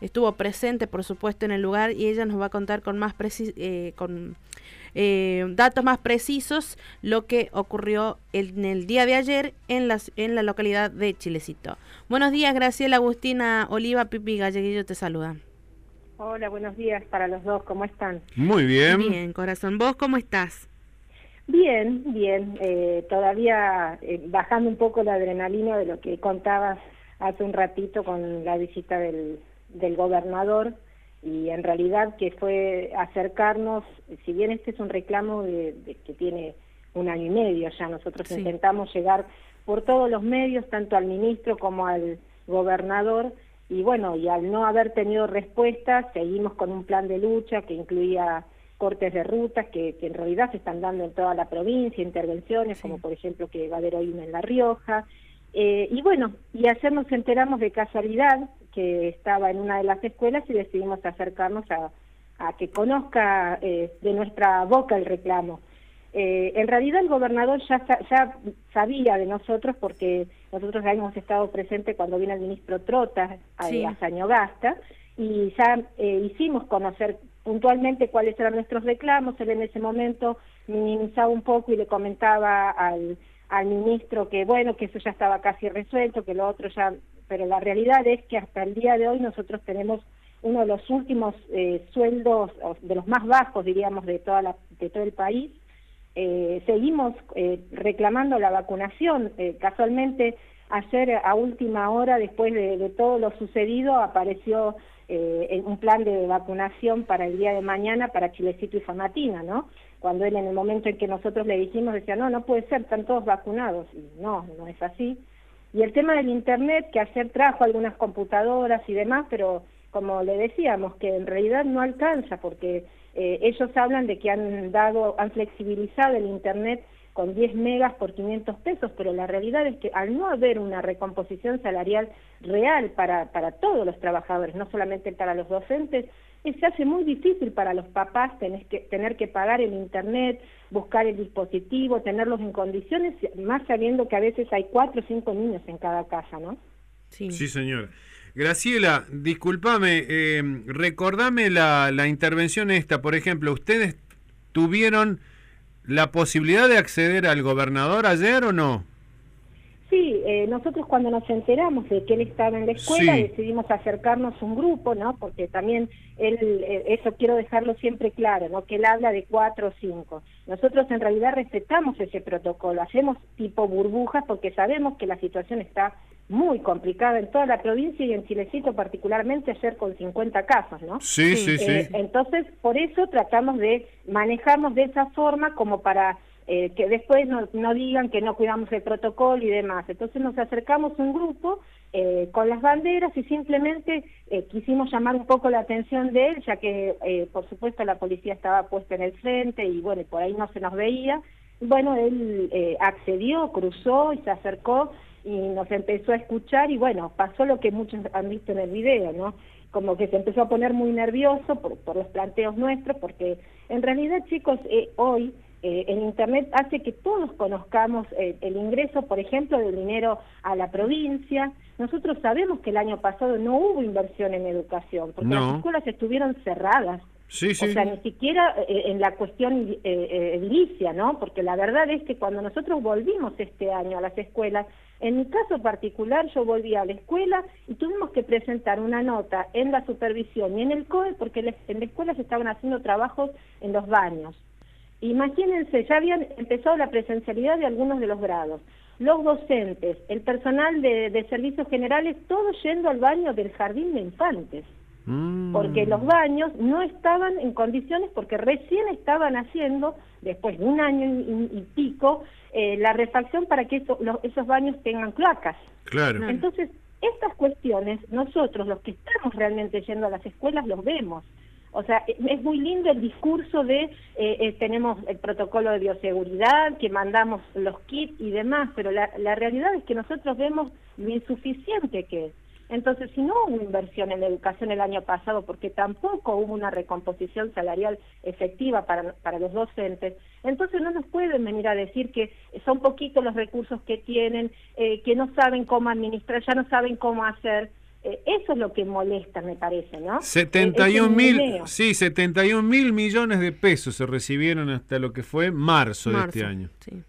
estuvo presente, por supuesto, en el lugar y ella nos va a contar con más eh, con eh, datos más precisos lo que ocurrió en el día de ayer en, las, en la localidad de Chilecito. Buenos días, Graciela Agustina Oliva, Pipi Galleguillo te saluda. Hola, buenos días para los dos, ¿cómo están? Muy bien. Bien, corazón. ¿Vos cómo estás? Bien, bien. Eh, todavía eh, bajando un poco la adrenalina de lo que contabas hace un ratito con la visita del, del gobernador y en realidad que fue acercarnos, si bien este es un reclamo de, que tiene un año y medio ya, nosotros intentamos llegar por todos los medios, tanto al ministro como al gobernador, y bueno, y al no haber tenido respuesta, seguimos con un plan de lucha que incluía cortes de rutas que, en realidad se están dando en toda la provincia, intervenciones como por ejemplo que va a haber hoy una en La Rioja. Eh, y bueno, y ayer nos enteramos de casualidad que estaba en una de las escuelas y decidimos acercarnos a, que conozca eh, de nuestra boca el reclamo. Eh, en realidad el gobernador ya, ya sabía de nosotros porque nosotros ya hemos estado presentes cuando vino el ministro Trota a, sí. Sañogasta y ya eh, hicimos conocer puntualmente cuáles eran nuestros reclamos. Él en ese momento minimizaba un poco y le comentaba al, al ministro que bueno, que eso ya estaba casi resuelto, que lo otro ya... Pero la realidad es que hasta el día de hoy nosotros tenemos uno de los últimos eh, sueldos, de los más bajos, diríamos, de, toda la, de todo el país, eh, seguimos eh, reclamando la vacunación. Eh, casualmente, ayer a última hora, después de, todo lo sucedido, apareció un plan de vacunación para el día de mañana para Chilecito y Famatina, ¿no? Cuando él en el momento en que nosotros le dijimos decía, no, no puede ser, están todos vacunados. Y no, no es así. Y el tema del Internet, que ayer trajo algunas computadoras y demás, pero como le decíamos, que en realidad no alcanza porque eh, ellos hablan de que han dado, han flexibilizado el Internet con 10 megas por 500 pesos, pero la realidad es que al no haber una recomposición salarial real para, para todos los trabajadores, no solamente para los docentes, se hace muy difícil para los papás tener que, tener que pagar el Internet, buscar el dispositivo, tenerlos en condiciones, más sabiendo que a veces hay cuatro o cinco niños en cada casa, ¿no? Sí, sí señor. Graciela, discúlpame, eh, recordame la, la intervención esta, por ejemplo, ¿ustedes tuvieron la posibilidad de acceder al gobernador ayer o no? Sí, eh, nosotros cuando nos enteramos de que él estaba en la escuela decidimos acercarnos a un grupo, ¿no? Porque también él, eh, eso quiero dejarlo siempre claro, ¿no? Que él habla de cuatro o cinco. Nosotros en realidad respetamos ese protocolo, hacemos tipo burbujas porque sabemos que la situación está muy complicada en toda la provincia y en Chilecito particularmente ayer con 50 casos, ¿no? Sí, sí, sí. Eh, entonces, por eso tratamos de manejarnos de esa forma como para eh, que después no, no, digan que no cuidamos el protocolo y demás. Entonces nos acercamos un grupo eh, con las banderas y simplemente eh, quisimos llamar un poco la atención de él, ya que por supuesto la policía estaba puesta en el frente y bueno, por ahí no se nos veía. Bueno, él accedió, cruzó y se acercó y nos empezó a escuchar y bueno, pasó lo que muchos han visto en el video, ¿no? Como que se empezó a poner muy nervioso por, por los planteos nuestros, porque en realidad chicos, hoy eh, el Internet hace que todos conozcamos eh, el ingreso, por ejemplo, del dinero a la provincia. Nosotros sabemos que el año pasado no hubo inversión en educación, porque las escuelas estuvieron cerradas. Sí, sí. O sea, ni siquiera eh, en la cuestión edilicia, ¿no? Porque la verdad es que cuando nosotros volvimos este año a las escuelas, en mi caso particular yo volví a la escuela y tuvimos que presentar una nota en la supervisión y en el COE porque en la escuela se estaban haciendo trabajos en los baños. Imagínense, ya habían empezado la presencialidad de algunos de los grados. Los docentes, el personal de, servicios generales, todos yendo al baño del jardín de infantes. Mm. Porque los baños no estaban en condiciones, porque recién estaban haciendo, después de un año y, pico, eh, la refacción para que esos baños tengan cloacas. Claro. Entonces, estas cuestiones, nosotros, los que estamos realmente yendo a las escuelas, los vemos. O sea, es muy lindo el discurso de eh, eh, tenemos el protocolo de bioseguridad, que mandamos los kits y demás, pero la, la realidad es que nosotros vemos lo insuficiente que es. Entonces, si no hubo inversión en educación el año pasado, porque tampoco hubo una recomposición salarial efectiva para, para los docentes, entonces no nos pueden venir a decir que son poquitos los recursos que tienen, eh, que no saben cómo administrar, ya no saben cómo hacer. Eh, eso es lo que molesta, me parece, ¿no? 71 mil, sí, 71 mil millones de pesos se recibieron hasta lo que fue marzo, de este año. Sí.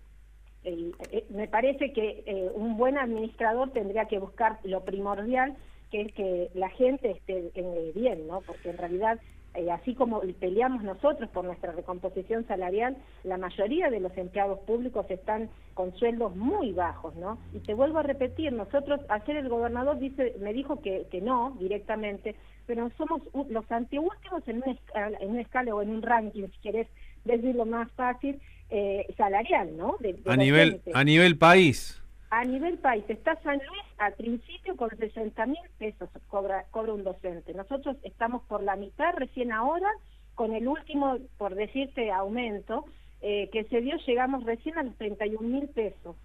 Eh, me parece que eh, un buen administrador tendría que buscar lo primordial, que es que la gente esté bien, ¿no? Porque en realidad eh, así como peleamos nosotros por nuestra recomposición salarial, la mayoría de los empleados públicos están con sueldos muy bajos, ¿no? Y te vuelvo a repetir, nosotros, ayer el gobernador dice, me dijo que, que no directamente, pero somos los anteúltimos en una, escala, en una escala o en un ranking, si querés decirlo más fácil, eh, salarial, ¿no? a, nivel, a nivel país. A nivel país, está San Luis al principio con 60 mil pesos cobra, cobra un docente. Nosotros estamos por la mitad recién ahora, con el último, por decirte, aumento eh, que se dio, llegamos recién a los 31 mil pesos.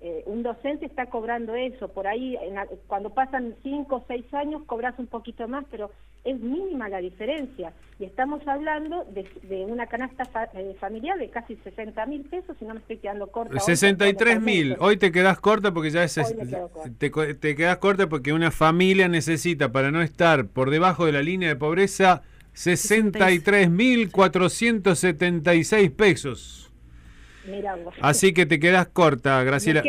Eh, un docente está cobrando eso, por ahí cuando pasan 5 o 6 años cobras un poquito más, pero es mínima la diferencia. Y estamos hablando de, una canasta eh, familiar de casi 60 mil pesos, si no me estoy quedando corta. 63 mil, hoy te quedas corta porque ya es... Te, te quedas corta porque una familia necesita, para no estar por debajo de la línea de pobreza, 63 mil 476 pesos. Así que te quedas corta, Graciela.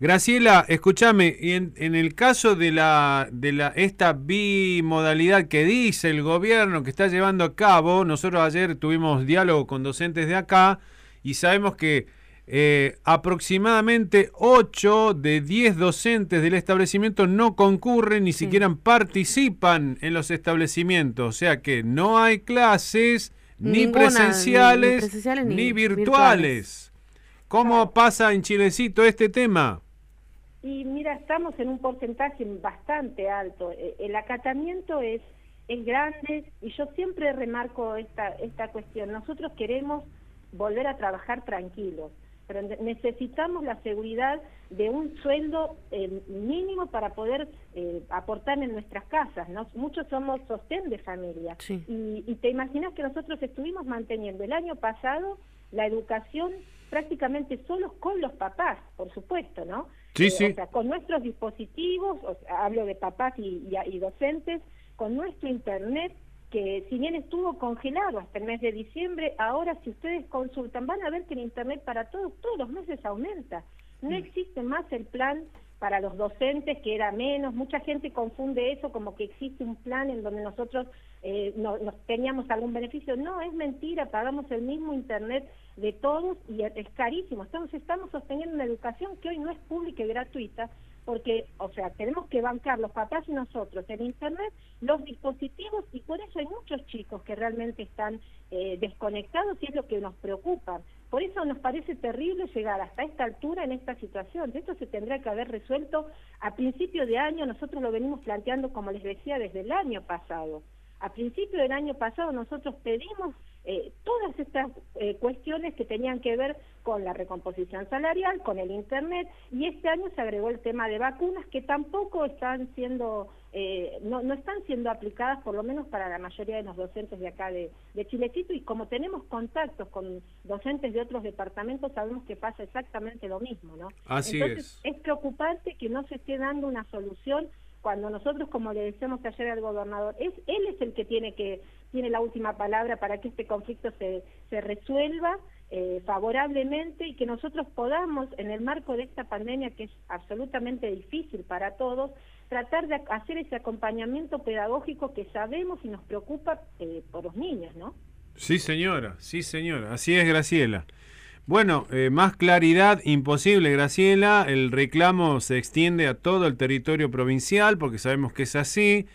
Graciela, escúchame, y en, el caso de la de la esta bimodalidad que dice el gobierno que está llevando a cabo, nosotros ayer tuvimos diálogo con docentes de acá y sabemos que eh, aproximadamente 8 de 10 docentes del establecimiento no concurren ni siquiera participan en los establecimientos, o sea que no hay clases ni, presenciales, ni, virtuales. ¿Cómo pasa en Chilecito este tema? Y mira, estamos en un porcentaje bastante alto. E, el acatamiento es, es grande y yo siempre remarco esta, esta cuestión. Nosotros queremos volver a trabajar tranquilos pero necesitamos la seguridad de un sueldo eh, mínimo para poder eh, aportar en nuestras casas. ¿no? Muchos somos sostén de familia. Y, y, te imaginas que nosotros estuvimos manteniendo el año pasado la educación prácticamente solos con los papás, por supuesto, ¿no? Sí, eh, sí. O sea, con nuestros dispositivos, hablo de papás y, y docentes, con nuestro internet que si bien estuvo congelado hasta el mes de diciembre, ahora si ustedes consultan van a ver que el Internet para todos, todos los meses aumenta. No mm. existe más el plan para los docentes, que era menos. Mucha gente confunde eso como que existe un plan en donde nosotros eh, no, nos teníamos algún beneficio. No, es mentira, pagamos el mismo Internet de todos y es carísimo. Entonces estamos sosteniendo una educación que hoy no es pública y gratuita, porque, o sea, tenemos que bancar los papás y nosotros en Internet los dispositivos y por eso hay muchos chicos que realmente están eh, desconectados y es lo que nos preocupa. Por eso nos parece terrible llegar hasta esta altura en esta situación. Esto se tendrá que haber resuelto a principio de año, nosotros lo venimos planteando, como les decía, desde el año pasado. A principio del año pasado nosotros pedimos eh, todas estas eh, cuestiones que tenían que ver con la recomposición salarial, con el Internet, y este año se agregó el tema de vacunas que tampoco están siendo, eh, no, no, están siendo aplicadas, por lo menos para la mayoría de los docentes de acá de, de Chilecito, y como tenemos contactos con docentes de otros departamentos, sabemos que pasa exactamente lo mismo, ¿no? Así Entonces, es. es preocupante que no se esté dando una solución cuando nosotros, como le decíamos ayer al gobernador, es él es el que tiene que tiene la última palabra para que este conflicto se, se resuelva eh, favorablemente y que nosotros podamos, en el marco de esta pandemia que es absolutamente difícil para todos, tratar de hacer ese acompañamiento pedagógico que sabemos y nos preocupa eh, por los niños, ¿no? Sí, señora, sí, señora. Así es, Graciela. Bueno, eh, más claridad imposible, Graciela. El reclamo se extiende a todo el territorio provincial porque sabemos que es así.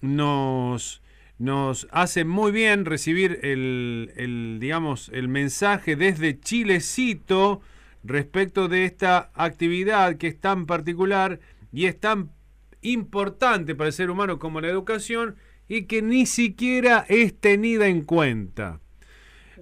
Nos, nos hace muy bien recibir el, el, digamos, el mensaje desde Chilecito respecto de esta actividad que es tan particular y es tan importante para el ser humano como la educación y que ni siquiera es tenida en cuenta.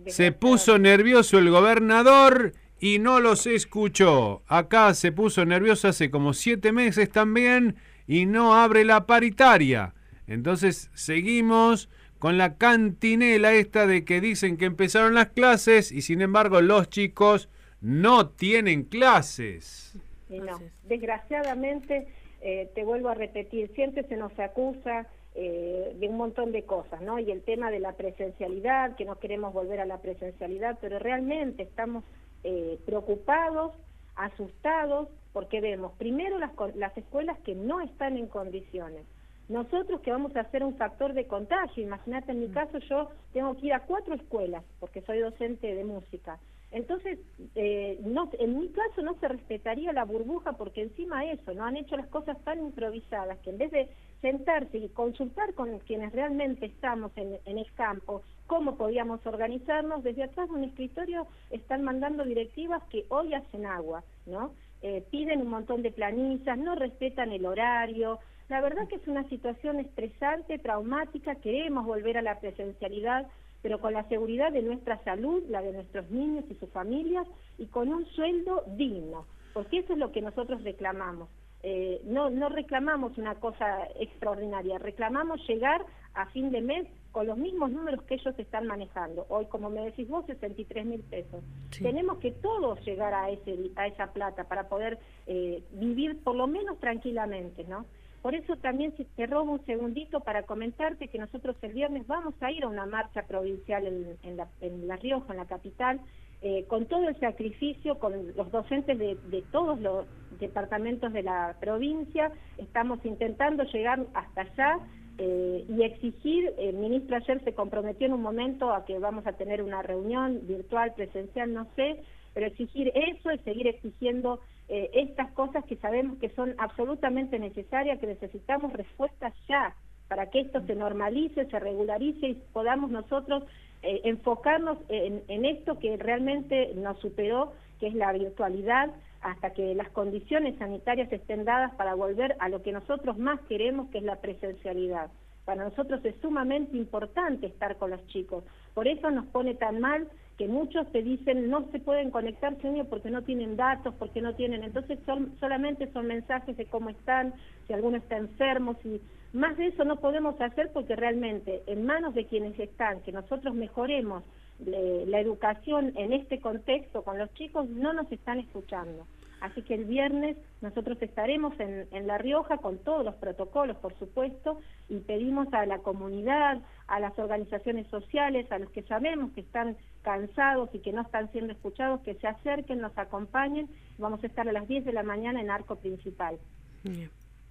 Se puso nervioso el gobernador y no los escuchó. Acá se puso nervioso hace como siete meses también y no abre la paritaria. Entonces seguimos con la cantinela esta de que dicen que empezaron las clases y sin embargo los chicos no tienen clases. no, desgraciadamente eh, te vuelvo a repetir, siempre se nos acusa eh, de un montón de cosas, ¿no? Y el tema de la presencialidad, que no queremos volver a la presencialidad, pero realmente estamos eh, preocupados, asustados, porque vemos primero las, las escuelas que no están en condiciones. Nosotros que vamos a ser un factor de contagio, imagínate en mi caso yo tengo que ir a cuatro escuelas, porque soy docente de música. Entonces, eh, no, en mi caso no se respetaría la burbuja porque encima eso, no han hecho las cosas tan improvisadas que en vez de sentarse y consultar con quienes realmente estamos en, el campo cómo podíamos organizarnos, desde atrás de un escritorio están mandando directivas que hoy hacen agua, ¿no? Eh, piden un montón de planillas, no respetan el horario. La verdad que es una situación estresante, traumática, queremos volver a la presencialidad, pero con la seguridad de nuestra salud, la de nuestros niños y sus familias, y con un sueldo digno, porque eso es lo que nosotros reclamamos. Eh, no, no reclamamos una cosa extraordinaria, reclamamos llegar a fin de mes con los mismos números que ellos están manejando. Hoy, como me decís vos, 63 mil pesos. Tenemos que todos llegar a, ese, a esa plata para poder eh, vivir por lo menos tranquilamente, ¿no? Por eso también si te robo un segundito para comentarte que nosotros el viernes vamos a ir a una marcha provincial en, en, la, en la Rioja, en la capital, eh, con todo el sacrificio, con los docentes de, todos los departamentos de la provincia, estamos intentando llegar hasta allá eh, y exigir, el ministro ayer se comprometió en un momento a que vamos a tener una reunión virtual, presencial, no sé, pero exigir eso y seguir exigiendo eh, estas cosas que sabemos que son absolutamente necesarias, que necesitamos respuestas ya para que esto se normalice, se regularice y podamos nosotros eh, enfocarnos en, esto que realmente nos superó, que es la virtualidad, hasta que las condiciones sanitarias estén dadas para volver a lo que nosotros más queremos, que es la presencialidad. Para nosotros es sumamente importante estar con los chicos. Por eso nos pone tan mal que muchos te dicen no se pueden conectar, señor, porque no tienen datos, porque no tienen. Entonces son, solamente son mensajes de cómo están, si alguno está enfermo, si más de eso no podemos hacer porque realmente en manos de quienes están, que nosotros mejoremos la educación en este contexto con los chicos, no nos están escuchando. Así que el viernes nosotros estaremos en, en, La Rioja con todos los protocolos, por supuesto, y pedimos a la comunidad, a las organizaciones sociales, a los que sabemos que están cansados y que no están siendo escuchados, que se acerquen, nos acompañen. Vamos a estar a las 10 de la mañana en Arco Principal.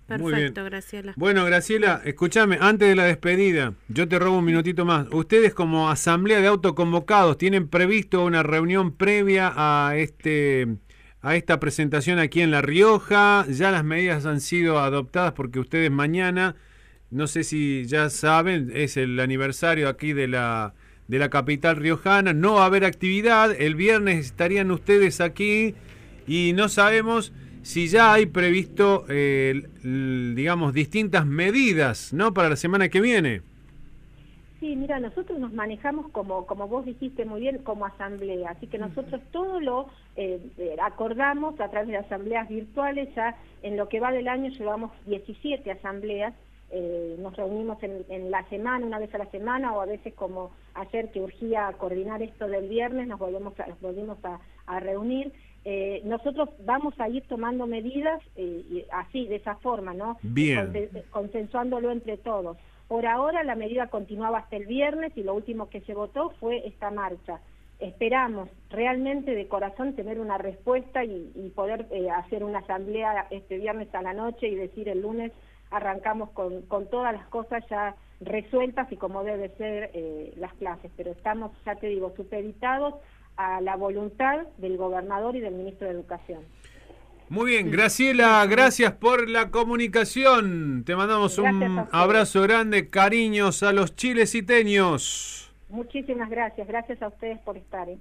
Perfecto, Graciela. Bueno, Graciela, escúchame, antes de la despedida, yo te robo un minutito más. Ustedes como asamblea de autoconvocados tienen previsto una reunión previa a este a esta presentación aquí en La Rioja. Ya las medidas han sido adoptadas porque ustedes mañana, no sé si ya saben, es el aniversario aquí de la de la capital riojana. No va a haber actividad. El viernes estarían ustedes aquí y no sabemos si ya hay previsto, eh, digamos, distintas medidas, ¿no? Para la semana que viene. Sí, mira, nosotros nos manejamos como, como vos dijiste muy bien, como asamblea, así que nosotros todo lo eh, eh, acordamos a través de asambleas virtuales, ya en lo que va del año llevamos 17 asambleas, nos reunimos en, la semana, una vez a la semana, o a veces como ayer que urgía coordinar esto del viernes, nos volvemos a, nos volvimos a reunir, eh, nosotros vamos a ir tomando medidas eh, así, de esa forma, ¿no? Bien. consensuándolo entre todos. Por ahora la medida continuaba hasta el viernes y lo último que se votó fue esta marcha. Esperamos realmente de corazón tener una respuesta y, poder eh, hacer una asamblea este viernes a la noche y decir el lunes arrancamos con, con todas las cosas ya resueltas y como debe ser las clases. Pero estamos, ya te digo, supeditados a la voluntad del gobernador y del ministro de Educación. Muy bien, Graciela, gracias por la comunicación. Te mandamos un abrazo grande, cariños a los chileciteños. Muchísimas gracias, gracias a ustedes por estar. ¿eh?